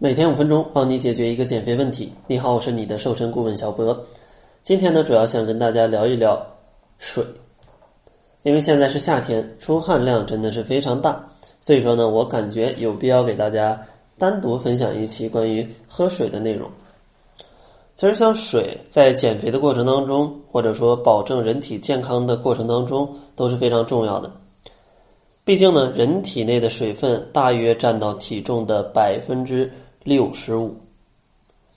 每天五分钟，帮你解决一个减肥问题。你好，我是你的瘦身顾问小博。今天呢，主要想跟大家聊一聊水，因为现在是夏天，出汗量真的是非常大，所以说呢，我感觉有必要给大家单独分享一期关于喝水的内容。其实，像水在减肥的过程当中，或者说保证人体健康的过程当中，都是非常重要的。毕竟呢，人体内的水分大约占到体重的百分之。六十五，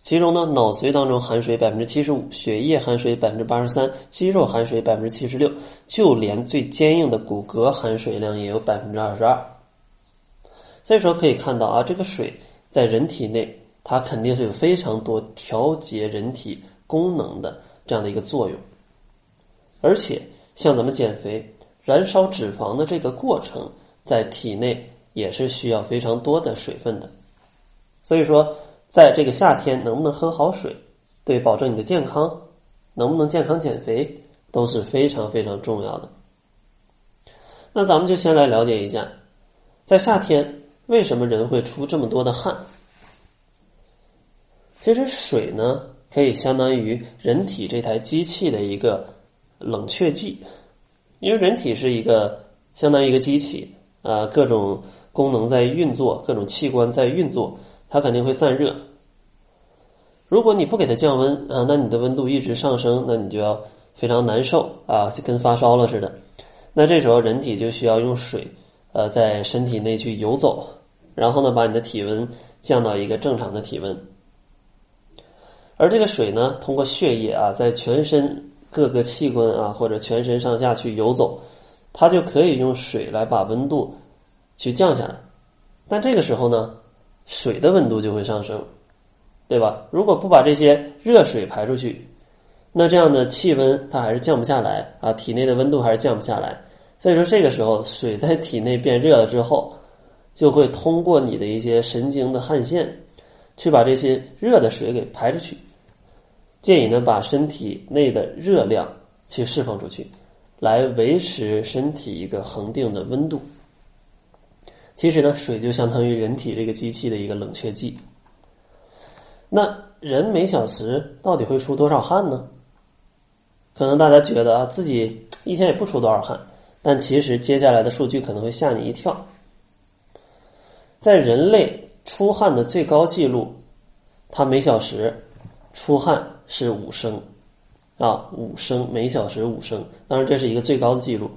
其中呢，脑髓当中含水百分之七十五，血液含水百分之八十三，肌肉含水百分之七十六，就连最坚硬的骨骼含水量也有百分之二十二。所以说可以看到啊，这个水在人体内，它肯定是有非常多调节人体功能的这样的一个作用。而且像咱们减肥、燃烧脂肪的这个过程，在体内也是需要非常多的水分的。所以说，在这个夏天，能不能喝好水，对保证你的健康，能不能健康减肥，都是非常非常重要的。那咱们就先来了解一下，在夏天为什么人会出这么多的汗？其实水呢，可以相当于人体这台机器的一个冷却剂，因为人体是一个相当于一个机器，啊，各种功能在运作，各种器官在运作。它肯定会散热。如果你不给它降温啊，那你的温度一直上升，那你就要非常难受啊，就跟发烧了似的。那这时候人体就需要用水，呃，在身体内去游走，然后呢，把你的体温降到一个正常的体温。而这个水呢，通过血液啊，在全身各个器官啊，或者全身上下去游走，它就可以用水来把温度去降下来。但这个时候呢？水的温度就会上升，对吧？如果不把这些热水排出去，那这样的气温它还是降不下来啊，体内的温度还是降不下来。所以说，这个时候水在体内变热了之后，就会通过你的一些神经的汗腺，去把这些热的水给排出去，建议呢把身体内的热量去释放出去，来维持身体一个恒定的温度。其实呢，水就相当于人体这个机器的一个冷却剂。那人每小时到底会出多少汗呢？可能大家觉得啊，自己一天也不出多少汗，但其实接下来的数据可能会吓你一跳。在人类出汗的最高记录，它每小时出汗是五升啊，五升每小时五升。当然，这是一个最高的记录。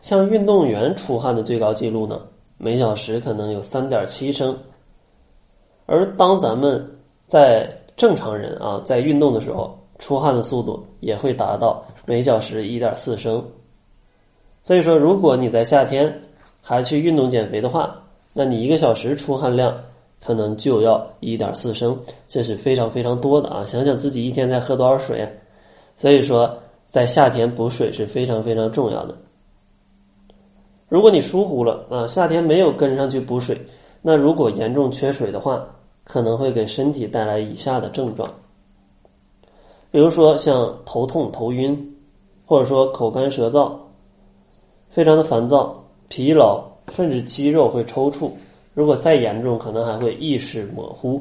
像运动员出汗的最高记录呢？每小时可能有三点七升，而当咱们在正常人啊在运动的时候，出汗的速度也会达到每小时一点四升。所以说，如果你在夏天还去运动减肥的话，那你一个小时出汗量可能就要一点四升，这是非常非常多的啊！想想自己一天在喝多少水，所以说在夏天补水是非常非常重要的。如果你疏忽了啊，夏天没有跟上去补水，那如果严重缺水的话，可能会给身体带来以下的症状，比如说像头痛、头晕，或者说口干舌燥，非常的烦躁、疲劳，甚至肌肉会抽搐。如果再严重，可能还会意识模糊。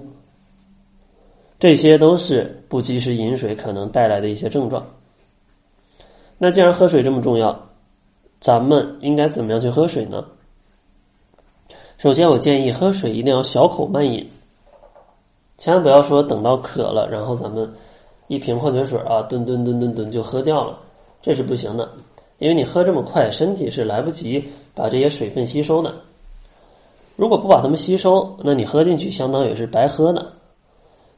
这些都是不及时饮水可能带来的一些症状。那既然喝水这么重要。咱们应该怎么样去喝水呢？首先，我建议喝水一定要小口慢饮，千万不要说等到渴了，然后咱们一瓶矿泉水啊，吨吨吨吨吨就喝掉了，这是不行的。因为你喝这么快，身体是来不及把这些水分吸收的。如果不把它们吸收，那你喝进去相当于是白喝的。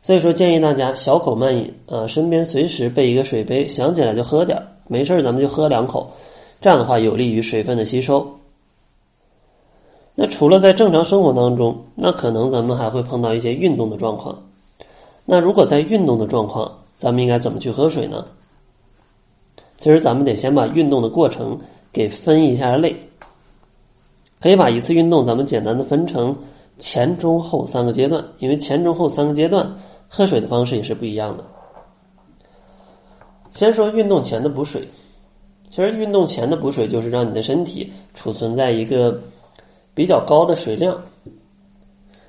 所以说，建议大家小口慢饮啊，身边随时备一个水杯，想起来就喝点儿没事儿咱们就喝两口。这样的话有利于水分的吸收。那除了在正常生活当中，那可能咱们还会碰到一些运动的状况。那如果在运动的状况，咱们应该怎么去喝水呢？其实咱们得先把运动的过程给分一下类，可以把一次运动咱们简单的分成前、中、后三个阶段，因为前、中、后三个阶段喝水的方式也是不一样的。先说运动前的补水。其实运动前的补水就是让你的身体储存在一个比较高的水量，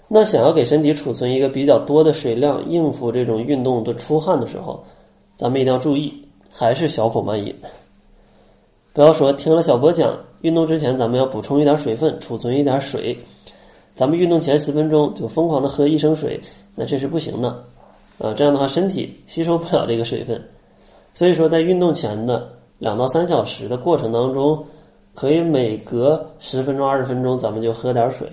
那想要给身体储存一个比较多的水量，应付这种运动的出汗的时候，咱们一定要注意，还是小口慢饮。不要说听了小波讲，运动之前咱们要补充一点水分，储存一点水。咱们运动前十分钟就疯狂的喝一升水，那这是不行的啊！这样的话身体吸收不了这个水分。所以说，在运动前的两到三小时的过程当中，可以每隔十分钟、二十分钟咱们就喝点水。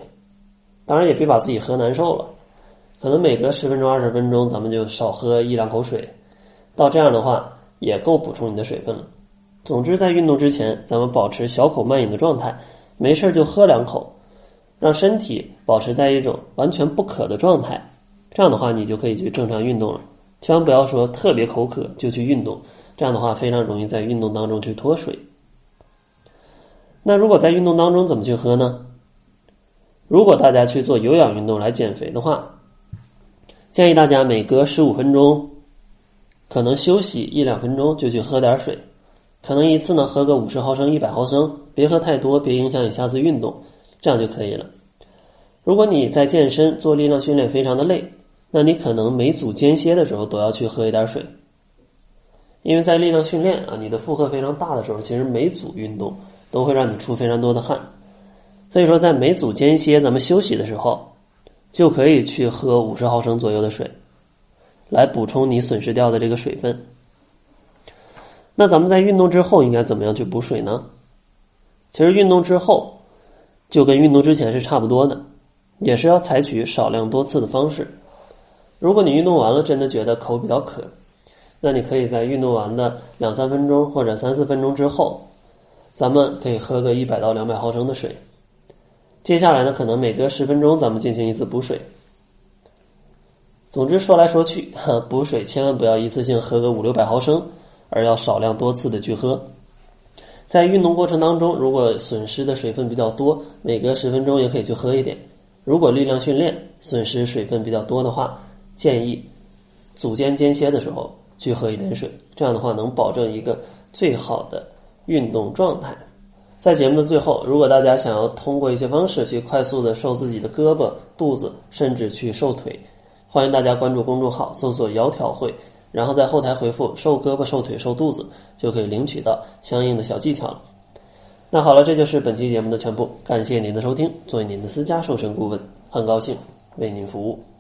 当然也别把自己喝难受了，可能每隔十分钟、二十分钟，咱们就少喝一两口水，到这样的话也够补充你的水分了。总之，在运动之前，咱们保持小口慢饮的状态，没事就喝两口，让身体保持在一种完全不渴的状态。这样的话，你就可以去正常运动了。千万不要说特别口渴就去运动，这样的话非常容易在运动当中去脱水。那如果在运动当中怎么去喝呢？如果大家去做有氧运动来减肥的话，建议大家每隔十五分钟，可能休息一两分钟就去喝点水，可能一次呢喝个五十毫升、一百毫升，别喝太多，别影响你下次运动，这样就可以了。如果你在健身做力量训练非常的累，那你可能每组间歇的时候都要去喝一点水，因为在力量训练啊，你的负荷非常大的时候，其实每组运动都会让你出非常多的汗。所以说，在每组间歇咱们休息的时候，就可以去喝五十毫升左右的水，来补充你损失掉的这个水分。那咱们在运动之后应该怎么样去补水呢？其实运动之后就跟运动之前是差不多的，也是要采取少量多次的方式。如果你运动完了真的觉得口比较渴，那你可以在运动完的两三分钟或者三四分钟之后，咱们可以喝个一百到两百毫升的水。接下来呢，可能每隔十分钟咱们进行一次补水。总之说来说去，补水千万不要一次性喝个五六百毫升，而要少量多次的去喝。在运动过程当中，如果损失的水分比较多，每隔十分钟也可以去喝一点。如果力量训练损失水分比较多的话，建议组间间歇的时候去喝一点水，这样的话能保证一个最好的运动状态。在节目的最后，如果大家想要通过一些方式去快速的瘦自己的胳膊、肚子，甚至去瘦腿，欢迎大家关注公众号，搜索“窈窕会”，然后在后台回复“瘦胳膊、瘦腿、瘦肚子”，就可以领取到相应的小技巧了。那好了，这就是本期节目的全部，感谢您的收听。作为您的私家瘦身顾问，很高兴为您服务。